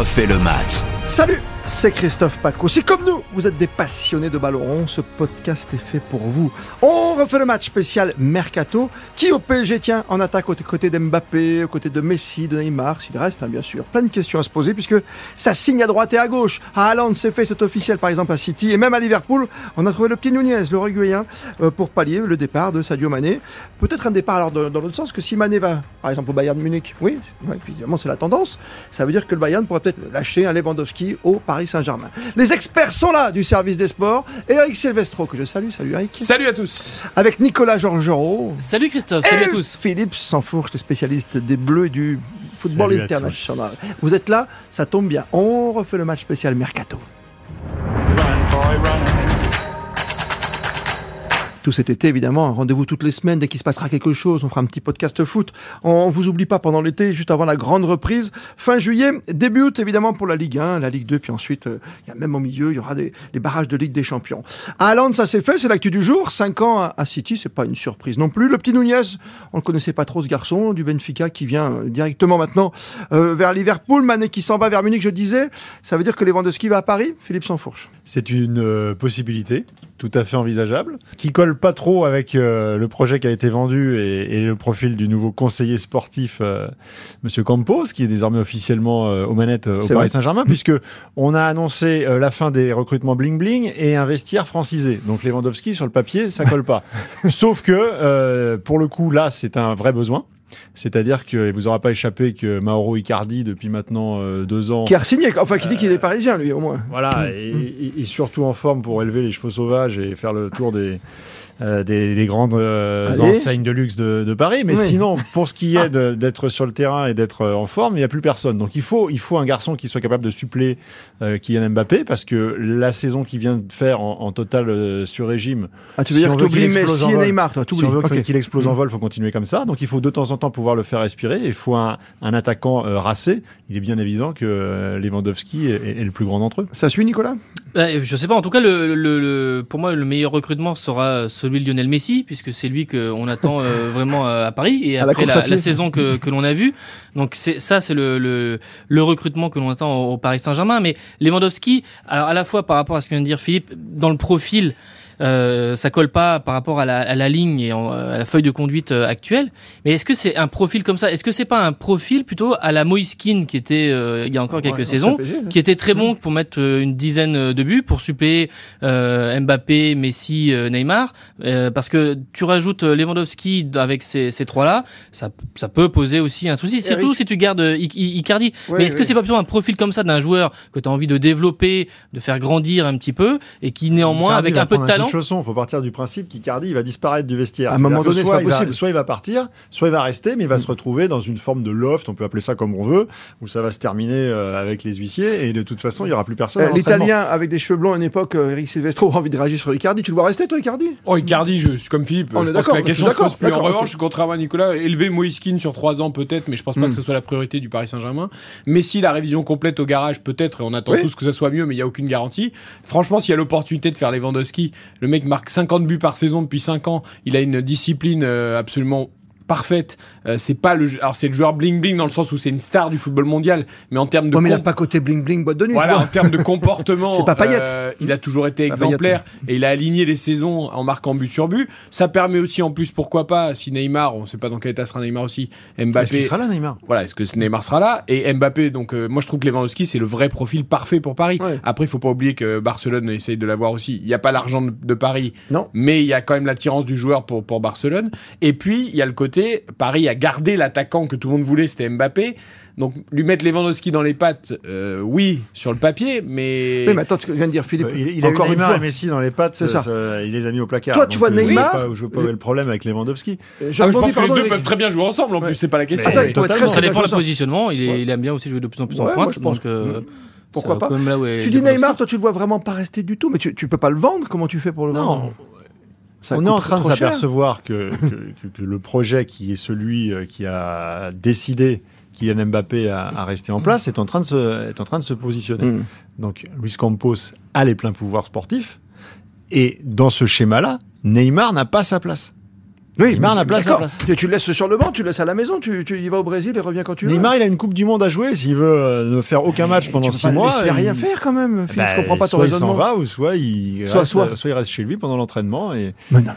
refait le match. Salut, c'est Christophe Paco. Si comme nous, vous êtes des passionnés de ballon rond, ce podcast est fait pour vous. On refait le match spécial Mercato, qui au PSG tient en attaque aux côtés d'Mbappé, aux côtés de Messi, de Neymar, s'il reste, hein, bien sûr. Plein de questions à se poser, puisque ça signe à droite et à gauche. À Haaland, c'est fait, c'est officiel, par exemple, à City, et même à Liverpool, on a trouvé le petit Nunez, le Uruguayen, euh, pour pallier le départ de Sadio Mané. Peut-être un départ alors dans, l'autre sens, que si Mané va, par exemple, au Bayern Munich, oui, évidemment, c'est la tendance, ça veut dire que le Bayern pourrait peut-être lâcher un Lewandowski au Paris Saint-Germain. Les experts sont là du service des sports. Eric Silvestro, que je salue. Salut Eric. Salut à tous. Avec Nicolas Georgerot. Salut Christophe, salut à Et tous. Philippe Sansfourche, le spécialiste des Bleus et du football Salut international. Vous êtes là, ça tombe bien. On refait le match spécial Mercato. Tout cet été, évidemment, rendez-vous toutes les semaines. Dès qu'il se passera quelque chose, on fera un petit podcast foot. On vous oublie pas pendant l'été, juste avant la grande reprise. Fin juillet, début août, évidemment, pour la Ligue 1, la Ligue 2, puis ensuite, euh, il y a même au milieu, il y aura des, les barrages de Ligue des Champions. À Haaland, ça s'est fait, c'est l'actu du jour. 5 ans à, à City, c'est pas une surprise non plus. Le petit Nunez, on le connaissait pas trop, ce garçon, du Benfica, qui vient euh, directement maintenant euh, vers Liverpool. Mané qui s'en va vers Munich, je disais. Ça veut dire que Lewandowski va à Paris? Philippe Sansfourche. C'est une possibilité tout à fait envisageable, qui colle pas trop avec euh, le projet qui a été vendu et, et le profil du nouveau conseiller sportif, euh, Monsieur Campos, qui est désormais officiellement euh, aux manettes au Paris. Saint-Germain, puisque on a annoncé la fin des recrutements bling bling et un vestiaire francisé. Donc Lewandowski sur le papier, ça colle pas. Sauf que pour le coup, là, c'est un vrai besoin. C'est-à-dire que vous aura pas échappé que Mauro Icardi, depuis maintenant euh, deux ans, Qui a signé, enfin qui dit qu'il est parisien, lui, au moins. voilà, et, et- et surtout en forme pour élever les chevaux sauvages et faire le tour des, euh, des, des grandes euh, enseignes de luxe de, de Paris. Mais Oui. sinon, pour ce qui est d'être sur le terrain et d'être euh, en forme, il n'y a plus personne. Donc il faut, il faut un garçon qui soit capable de suppléer euh, Kylian Mbappé parce que la saison qu'il vient de faire en, en total euh, sur-régime, Ah, tu veux Si dire que tu Messi et. Neymar, toi, si on veut Ok. qu'il explose en vol, il faut continuer comme ça. Donc il faut de temps en temps pouvoir le faire respirer. Il faut un, un attaquant euh, racé. Il est bien évident que euh, Lewandowski est, est- est le plus grand d'entre eux. Ça suit, Nicolas? Ouais, je sais pas, en tout cas, le, le- le- pour moi, le meilleur recrutement sera celui de Lionel Messi, puisque c'est lui qu'on attend euh, vraiment euh, à Paris, et la après la, saison que, que l'on a vue. Donc ça, c'est le, le, le recrutement que l'on attend au, au Paris Saint-Germain. Mais Lewandowski, alors à la fois par rapport à ce que vient de dire Philippe, dans le profil, euh, ça colle pas par rapport à la, à la ligne et en- à la feuille de conduite euh, actuelle. Mais est-ce que c'est un profil comme ça? Est-ce que c'est pas un profil plutôt à la Moïskine qui était euh, il y a encore quelques Ouais, saisons, PSG, qui était très bon pour mettre euh, une dizaine euh, de buts, pour suppléer euh, Mbappé, Messi, euh, Neymar, euh, parce que tu rajoutes euh, Lewandowski avec ces, ces trois-là, ça, ça peut poser aussi un souci, surtout si tu gardes euh, Icardi. Ouais, Mais est-ce que c'est pas plutôt un profil comme ça d'un joueur que tu as envie de développer, de faire grandir un petit peu, et qui néanmoins, Icardi avec un peu de talent, Il faut partir du principe qu'Icardi va disparaître du vestiaire. À un moment donné, soit c'est pas il va- possible. soit il va partir, soit il va rester, mais il va se retrouver dans une forme de loft, on peut appeler ça comme on veut, où ça va se terminer euh, avec les huissiers, et de toute façon, il n'y aura plus personne. Euh. L'Italien avec des cheveux blonds à une époque, euh, Eric Silvestro, a envie de réagir sur Icardi. Tu le vois rester, toi, Icardi? Oh, Icardi, je suis comme Philippe. On je est d'accord, que la question se pose plus. En revanche, contrairement à Nicolas, élever Moïskine sur 3 ans peut-être, mais je pense pas Mm. que ce soit la priorité du Paris Saint-Germain. Messi, la révision complète au garage peut-être, et on attend Oui. tous que ça soit mieux, mais il n'y a aucune garantie. Franchement, s'il y a l'opportunité de faire Lewandowski, le mec marque 50 buts par saison depuis 5 ans, il a une discipline euh, absolument parfaite. Euh, c'est pas le, alors c'est le joueur bling bling dans le sens où c'est une star du football mondial, mais en termes de Ouais, mais il n'a pas côté bling bling boîte de nuit. voilà, en termes de comportement, C'est pas Payet. euh, il a toujours été exemplaire et il a aligné les saisons en marquant but sur but. Ça permet aussi en plus, pourquoi pas, si Neymar, on sait pas dans quel état sera Neymar aussi, Est-ce Mbappé. qu'il sera là, Neymar? Voilà, est-ce que Neymar sera là? Et Mbappé, donc euh, moi je trouve que Lewandowski c'est le vrai profil parfait pour Paris. Ouais. Après, il faut pas oublier que Barcelone essaye de l'avoir aussi. Il n'y a pas l'argent de, de Paris, Non. mais il y a quand même l'attirance du joueur pour, pour Barcelone. Et puis, il y a le côté, Paris a gardé l'attaquant que tout le monde voulait, c'était Mbappé. Donc, lui mettre Lewandowski dans les pattes, euh, oui, sur le papier, mais... Oui, mais attends, tu viens de dire Philippe. Euh, il, il a encore eu une Neymar fois. et Messi dans les pattes, C'est ça. ça, il les a mis au placard. Toi, tu vois Donc, euh, Neymar- Je je vois pas où est le problème avec Lewandowski. Euh, Ah, je pense que les deux Eric. peuvent très bien jouer ensemble, en Ouais. plus, c'est pas la question. Ah, ça, totalement. très ça dépend de jouer la positionnement. Il, est- Ouais. il aime bien aussi jouer de plus en plus en pointe. moi, je donc, pense. euh, Pourquoi pas Tu dis. Neymar, toi, tu le vois vraiment pas rester du tout, mais tu, tu peux pas le vendre. Comment tu fais pour le vendre? Non, Ça on est en train de s'apercevoir que, que, que- que le projet qui est celui euh, qui a décidé Kylian Mbappé à, à rester en place est en train de se, est en train de se positionner. Mm. Donc Luis Campos a les pleins pouvoirs sportifs et dans ce schéma-là, Neymar n'a pas sa place. Oui, Neymar n'a place, place. Tu, tu le laisses sur le banc, tu le laisses à la maison, tu, tu y vas au Brésil et reviens quand tu veux. Neymar, il a une Coupe du Monde à jouer. S'il veut euh, ne faire aucun match pendant peux six pas le mois, laisser rien il- faire quand même. Philippe, Bah, je comprends pas ton soit il s'en raisonnement. va ou soit il Soit, reste, soit. euh, soit il reste chez lui pendant l'entraînement. Et Mais non,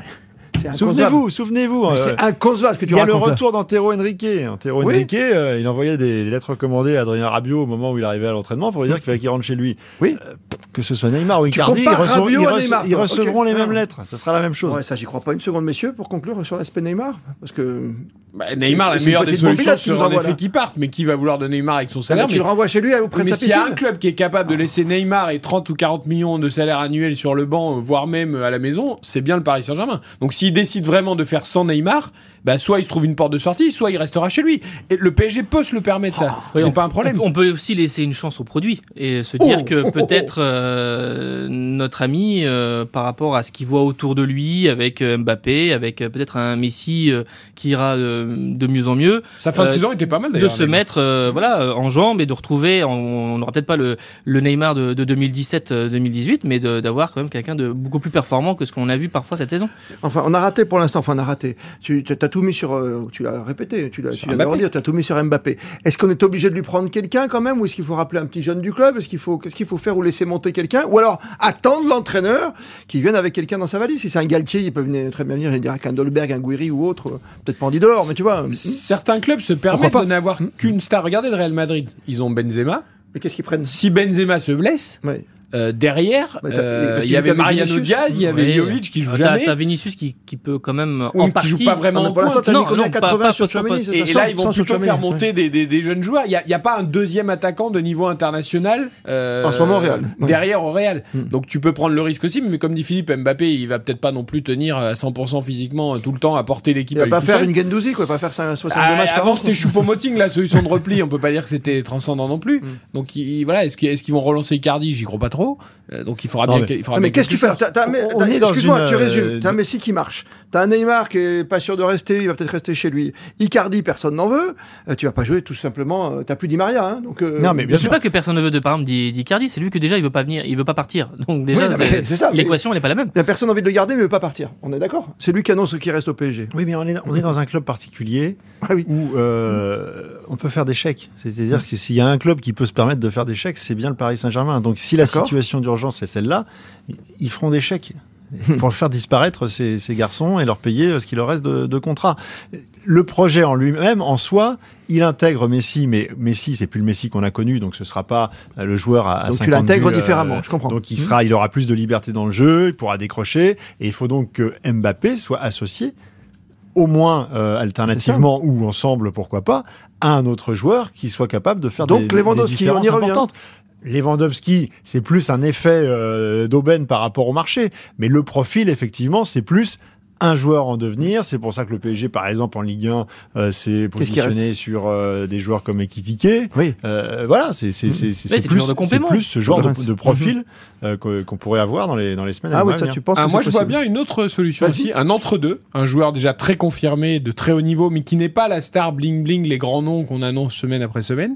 souvenez-vous, souvenez-vous. Euh, C'est inconcevable ce que tu il y a le retour d'Antero Henrique. Antero Oui. Henrique, euh, il envoyait des lettres recommandées à Adrien Rabiot au moment où il arrivait à l'entraînement pour lui dire qu'il fallait qu'il rentre chez lui. Oui. Euh, que ce soit Neymar ou Icardi, ils, ils rece- recevront les mêmes Ah. lettres. Ça sera la même chose. Ouais, ça, j'y crois pas une seconde, messieurs, pour conclure sur l'aspect Neymar. Parce que. Bah, Neymar, la meilleure des solutions en envoies, effet là. parte. Mais qui va vouloir de Neymar avec son Ah, salaire mais tu le renvoies chez lui auprès de Mais sa s'il y a piscine. un club qui est capable de laisser Neymar et 30 ou 40 millions de salaire annuel sur le banc, voire même à la maison, c'est bien le Paris Saint-Germain. Donc s'il décide vraiment de faire sans Neymar, bah, soit il se trouve une porte de sortie, soit il restera chez lui. Et le PSG peut se le permettre, ça. Oui, c'est on- pas un problème. On, peut aussi laisser une chance au produit et se dire Oh, que oh, oh, peut-être euh, notre ami, euh, par rapport à ce qu'il voit autour de lui, avec euh, Mbappé, avec euh, peut-être un Messi euh, qui ira euh, de mieux en mieux, Sa fin de euh, saison était pas mal de d'ailleurs. se Neymar. mettre euh, voilà euh, en jambes et de retrouver, on- n'aura peut-être pas le, le Neymar de, de 2017-2018, mais de- d'avoir quand même quelqu'un de beaucoup plus performant que ce qu'on a vu parfois cette saison. Enfin, on a raté pour l'instant. Enfin, on a raté. Tu as tout mis sur. euh, tu l'as répété. Tu l'as de redire. Tu as tout mis sur Mbappé. Est-ce qu'on est obligé de lui prendre quelqu'un quand même, ou est-ce qu'il faut rappeler un petit jeune du club? Est-ce qu'il faut qu'est-ce qu'il faut faire ou laisser monter quelqu'un, ou alors attendre l'entraîneur qui vienne avec quelqu'un dans sa valise? Si c'est un Galtier, il peut venir, très bien venir. Il dire un Dolberg, un Guiri ou autre. euh, Peut-être pas en dit dehors, mais tu vois. Certains clubs se permettent de n'avoir qu'une star. Regardez le Real Madrid. Ils ont Benzema. Mais qu'est-ce qu'ils prennent? Si Benzema se blesse, Ouais. Euh, derrière, euh, il y avait Mariano. Diaz, il y avait. Jovic qui joue T'as jamais. t'as Vinicius qui, qui peut quand même Oui, en qui joue pas vraiment Ah, en pointe. Non, combien non, 80 pas- sur pas- pas- Chouameni, c'est Et, ça et là, 100, ils vont 100 sur plutôt faire monter des, des- des jeunes joueurs. Il n'y a, il y a pas un deuxième attaquant de niveau international euh, En ce moment, au Real. Ouais. derrière au Real. Hmm. Donc tu peux prendre le risque aussi. Mais comme dit Philippe, Mbappé, il va peut-être pas non plus tenir à 100% physiquement tout le temps à porter l'équipe. Il va pas faire une Gendouzi, quoi. Pas faire 5 62 Ah, matchs par avant an. c'était Choupo-Moting la solution de repli, on peut pas dire que c'était transcendant non plus. Mm. Donc il- voilà, est-ce qu'ils est-ce qu'ils vont relancer Icardi? J'y crois pas trop. Euh, donc il faudra Non, bien. mais- qu'il- il faudra Ah, mais bien qu'est-ce que tu fais Excuse-moi, une, tu euh, résumes. T'as un Messi qui marche. T'as un Neymar qui est pas sûr de rester, il va peut-être rester chez lui. Icardi, personne n'en veut. Euh, tu vas pas jouer tout simplement. euh, T'as plus Di Maria, hein, donc. euh, Non, mais bien sûr. pas que personne ne veut de par exemple d'I- d'Icardi, c'est lui que déjà il veut pas venir, il veut pas partir. Donc déjà Oui, non, mais c'est- c'est ça, mais- l'équation elle est pas la même. Il y a personne envie de le garder, mais il veut pas partir. On est d'accord? C'est lui qui annonce qu'il reste au PSG. Oui, mais on est, on est dans un club particulier Ah oui. où euh, on peut faire des chèques. C'est-à-dire que s'il y a un club qui peut se permettre de faire des chèques, c'est bien le Paris Saint-Germain. Donc si la D'accord. Situation d'urgence est celle-là, ils feront des chèques pour faire disparaître ces, ces garçons et leur payer euh, ce qu'il leur reste de, de contrat. Le projet en lui-même, en soi, il intègre Messi, mais Messi, c'est plus le Messi qu'on a connu, donc ce sera pas euh, le joueur à, à Donc tu 50 l'intègres buts, euh, différemment, je comprends. Donc il Mhm. sera, il aura plus de liberté dans le jeu, il pourra décrocher, et il faut donc que Mbappé soit associé au moins euh, alternativement ou ensemble, pourquoi pas, à un autre joueur qui soit capable de faire Donc, des, des y différences importantes. Lewandowski, c'est plus un effet euh, d'aubaine par rapport au marché, mais le profil, effectivement, c'est plus un joueur en devenir. C'est pour ça que le PSG, par exemple, en Ligue 1, euh, s'est positionné sur euh, des joueurs comme Ekitike. Oui. Euh, voilà, c'est c'est- c'est- Ouais, c'est c'est plus, ce genre De profil euh, que- qu'on pourrait avoir dans les, dans les semaines à Ah oui, ça, tu penses Ah, moi, je vois bien une autre solution aussi, un entre-deux, un joueur déjà très confirmé, de très haut niveau, mais qui n'est pas la star bling-bling, les grands noms qu'on annonce semaine après semaine.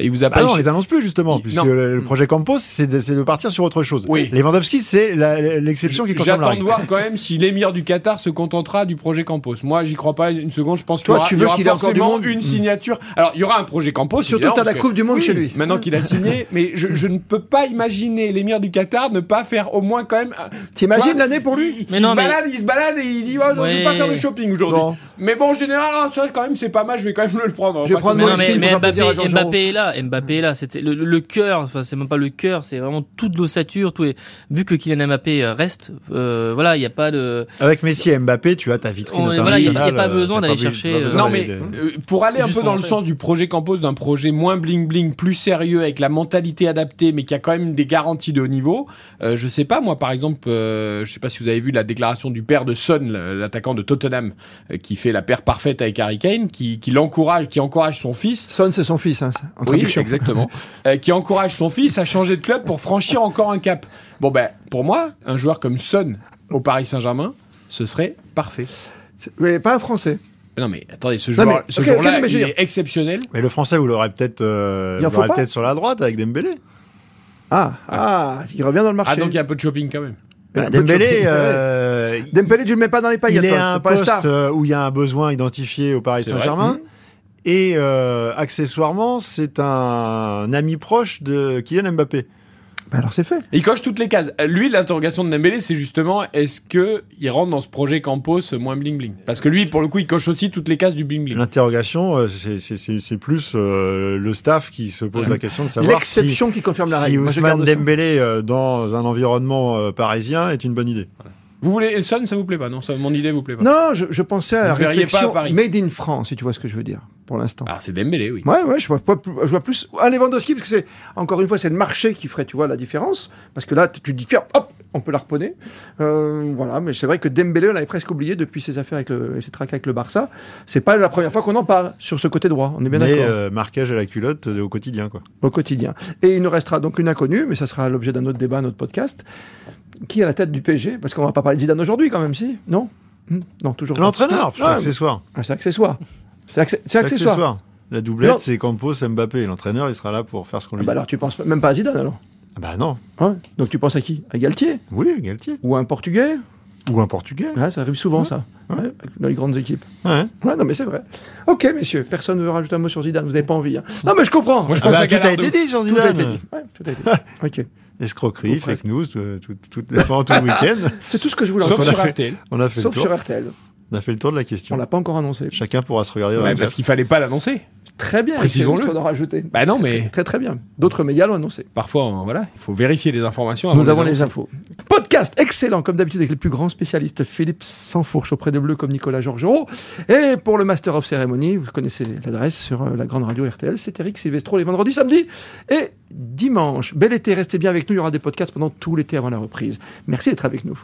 Il vous a Ah pas non, on les annonce plus justement, Il- puisque non. le, le projet Campos, c'est de, partir sur autre chose. Oui. Lewandowski, c'est l'exception qui confirme la J'attends de voir quand même si l'émir du Qatar se contentera du projet Campos. Moi, j'y crois pas une seconde. Je pense qu'il y Toi, aura, tu il y veux aura qu'il ait encore du forcément monde une Mm. signature. Alors, il y aura un projet Campos. Surtout, évidemment, t'as la Coupe du Monde oui, chez lui. Maintenant qu'il a signé, mais je, je ne peux pas imaginer l'émir du Qatar ne pas faire au moins quand même. un- T'imagines l'année pour lui il, Mais il non, se mais- balade, il se balade et il dit oh, non, je vais Ouais. pas faire de shopping aujourd'hui. Mais bon, en général, ah, ça quand même c'est pas mal. Je vais quand même le prendre. Je vais prendre Mbappé est là, Mbappé est là. C'était le, le cœur, enfin, c'est même pas le cœur, c'est vraiment toute l'ossature. Tout est... Vu que Kylian Mbappé euh, reste, euh, voilà, il n'y a pas de. Avec Messi et Mbappé, tu as ta vitrine On- voilà, il y a- internationale. pas besoin euh, d'aller chercher, besoin Non, mais de- pour aller un Juste peu dans le sens du projet Campos, d'un projet moins bling-bling, plus sérieux, avec la mentalité adaptée, mais qui a quand même des garanties de haut niveau, euh, je sais pas, moi, par exemple, euh, je sais pas si vous avez vu la déclaration du père de Son, l'attaquant de Tottenham, euh, qui fait la paire parfaite avec Harry Kane, qui, qui l'encourage, qui encourage son fils. Son, c'est son fils, hein, Oui, exactement. Euh, qui encourage son fils à changer de club pour franchir encore un cap. Bon, ben, pour moi, un joueur comme Son au Paris Saint-Germain, ce serait parfait. Mais pas un Français. Non, mais attendez, ce Non, joueur- mais- ce il dire- est exceptionnel. Mais le français, vous l'aurez peut-être euh, Il en vous faut l'aurez pas peut-être sur la droite avec Dembélé. Ah, ah, il revient dans le marché. Ah, donc il y a un peu de shopping quand même. Bah, Dembélé, euh, Dembélé, tu le mets pas dans les paillettes. il est toi, à un poste euh, où il y a un besoin identifié au Paris. Saint-Germain. Et euh, accessoirement, c'est un ami proche de Kylian Mbappé. Bah alors c'est fait. Il coche toutes les cases. Euh, Lui, l'interrogation de Dembélé, c'est justement est-ce que il rentre dans ce projet Campos moins bling bling? Parce que lui, pour le coup, il coche aussi toutes les cases du bling bling. L'interrogation, euh, c'est- plus euh, le staff qui se pose la question de savoir si, L'exception qui confirme la si règle. Je Ousmane. Dembélé euh, dans un environnement euh, parisien est une bonne idée. Vous voulez Son, ça vous plaît pas? Non, ça, mon idée vous plaît pas. Non, je, je pensais à Vous la pas à réflexion Paris. made in France, si tu vois ce que je veux dire, pour l'instant. Alors c'est Dembélé, oui. Ouais, ouais, je vois, pas, plus- je vois plus un Lewandowski, parce que c'est, encore une fois, c'est le marché qui ferait, tu vois, la différence. Parce que là, tu te dis, tiens, hop, on peut l'harponner. Euh, voilà, mais c'est vrai que Dembélé, on l'avait presque oublié depuis ses affaires avec le, et ses tracas avec le Barça. C'est pas la première fois qu'on en parle sur ce côté droit. On est bien Mais d'accord. euh, marquage à la culotte au quotidien. Quoi. Au quotidien. Et il nous restera donc une inconnue, mais ça sera l'objet d'un autre débat, un autre podcast. Qui est à la tête du PSG Parce qu'on va pas parler de Zidane aujourd'hui, quand même, si? Non? Hmm? Non, toujours pas. L'entraîneur, c'est Ah, accessoire. ah, c'est accessoire. C'est C'est accessoire. La doublette, c'est Campos, Mbappé. L'entraîneur, il sera là pour faire ce qu'on Ah lui bah dit. alors tu penses même pas à Zidane alors? Ah Bah non. Ouais. Donc tu penses à qui? À Galtier? Oui, Galtier. Ou à un Portugais? Ou un Portugais. Ouais, Ça arrive souvent ça, Ouais, dans les grandes équipes. Ouais. Ouais, non mais c'est vrai. Ok messieurs, personne ne veut rajouter un mot sur Zidane, vous n'avez pas envie. hein. Non mais je comprends. Moi, je Ah pense bah, à tout a été dit sur tout Zidane. a été dit. Ouais, tout a été dit. ok. Escroquerie, fake news, tout, tout, tout, tout le week-end. C'est tout ce que je voulais Sauf entendre. on a sur fait- RTL. On a fait Sauf sur RTL. On a fait le tour de la On question. l'a pas encore annoncé. Chacun pourra se regarder dans Ouais, la parce qu'il fallait pas l'annoncer. Très bien. Précisons-le. d'en rajouter. Bah non, Très, mais- très, très très bien. D'autres médias l'ont annoncé. Parfois, voilà, il faut vérifier les informations. avant Nous avons annoncer. les infos. Podcast excellent, comme d'habitude, avec les plus grands spécialistes. Philippe Sansfourche auprès des Bleus, comme Nicolas Georgerot. Et pour le Master of Ceremony, vous connaissez l'adresse sur euh, la grande radio RTL. C'est Eric Silvestro les vendredis, samedis et dimanche. Bel été, restez bien avec nous. Il y aura des podcasts pendant tout l'été avant la reprise. Merci d'être avec nous.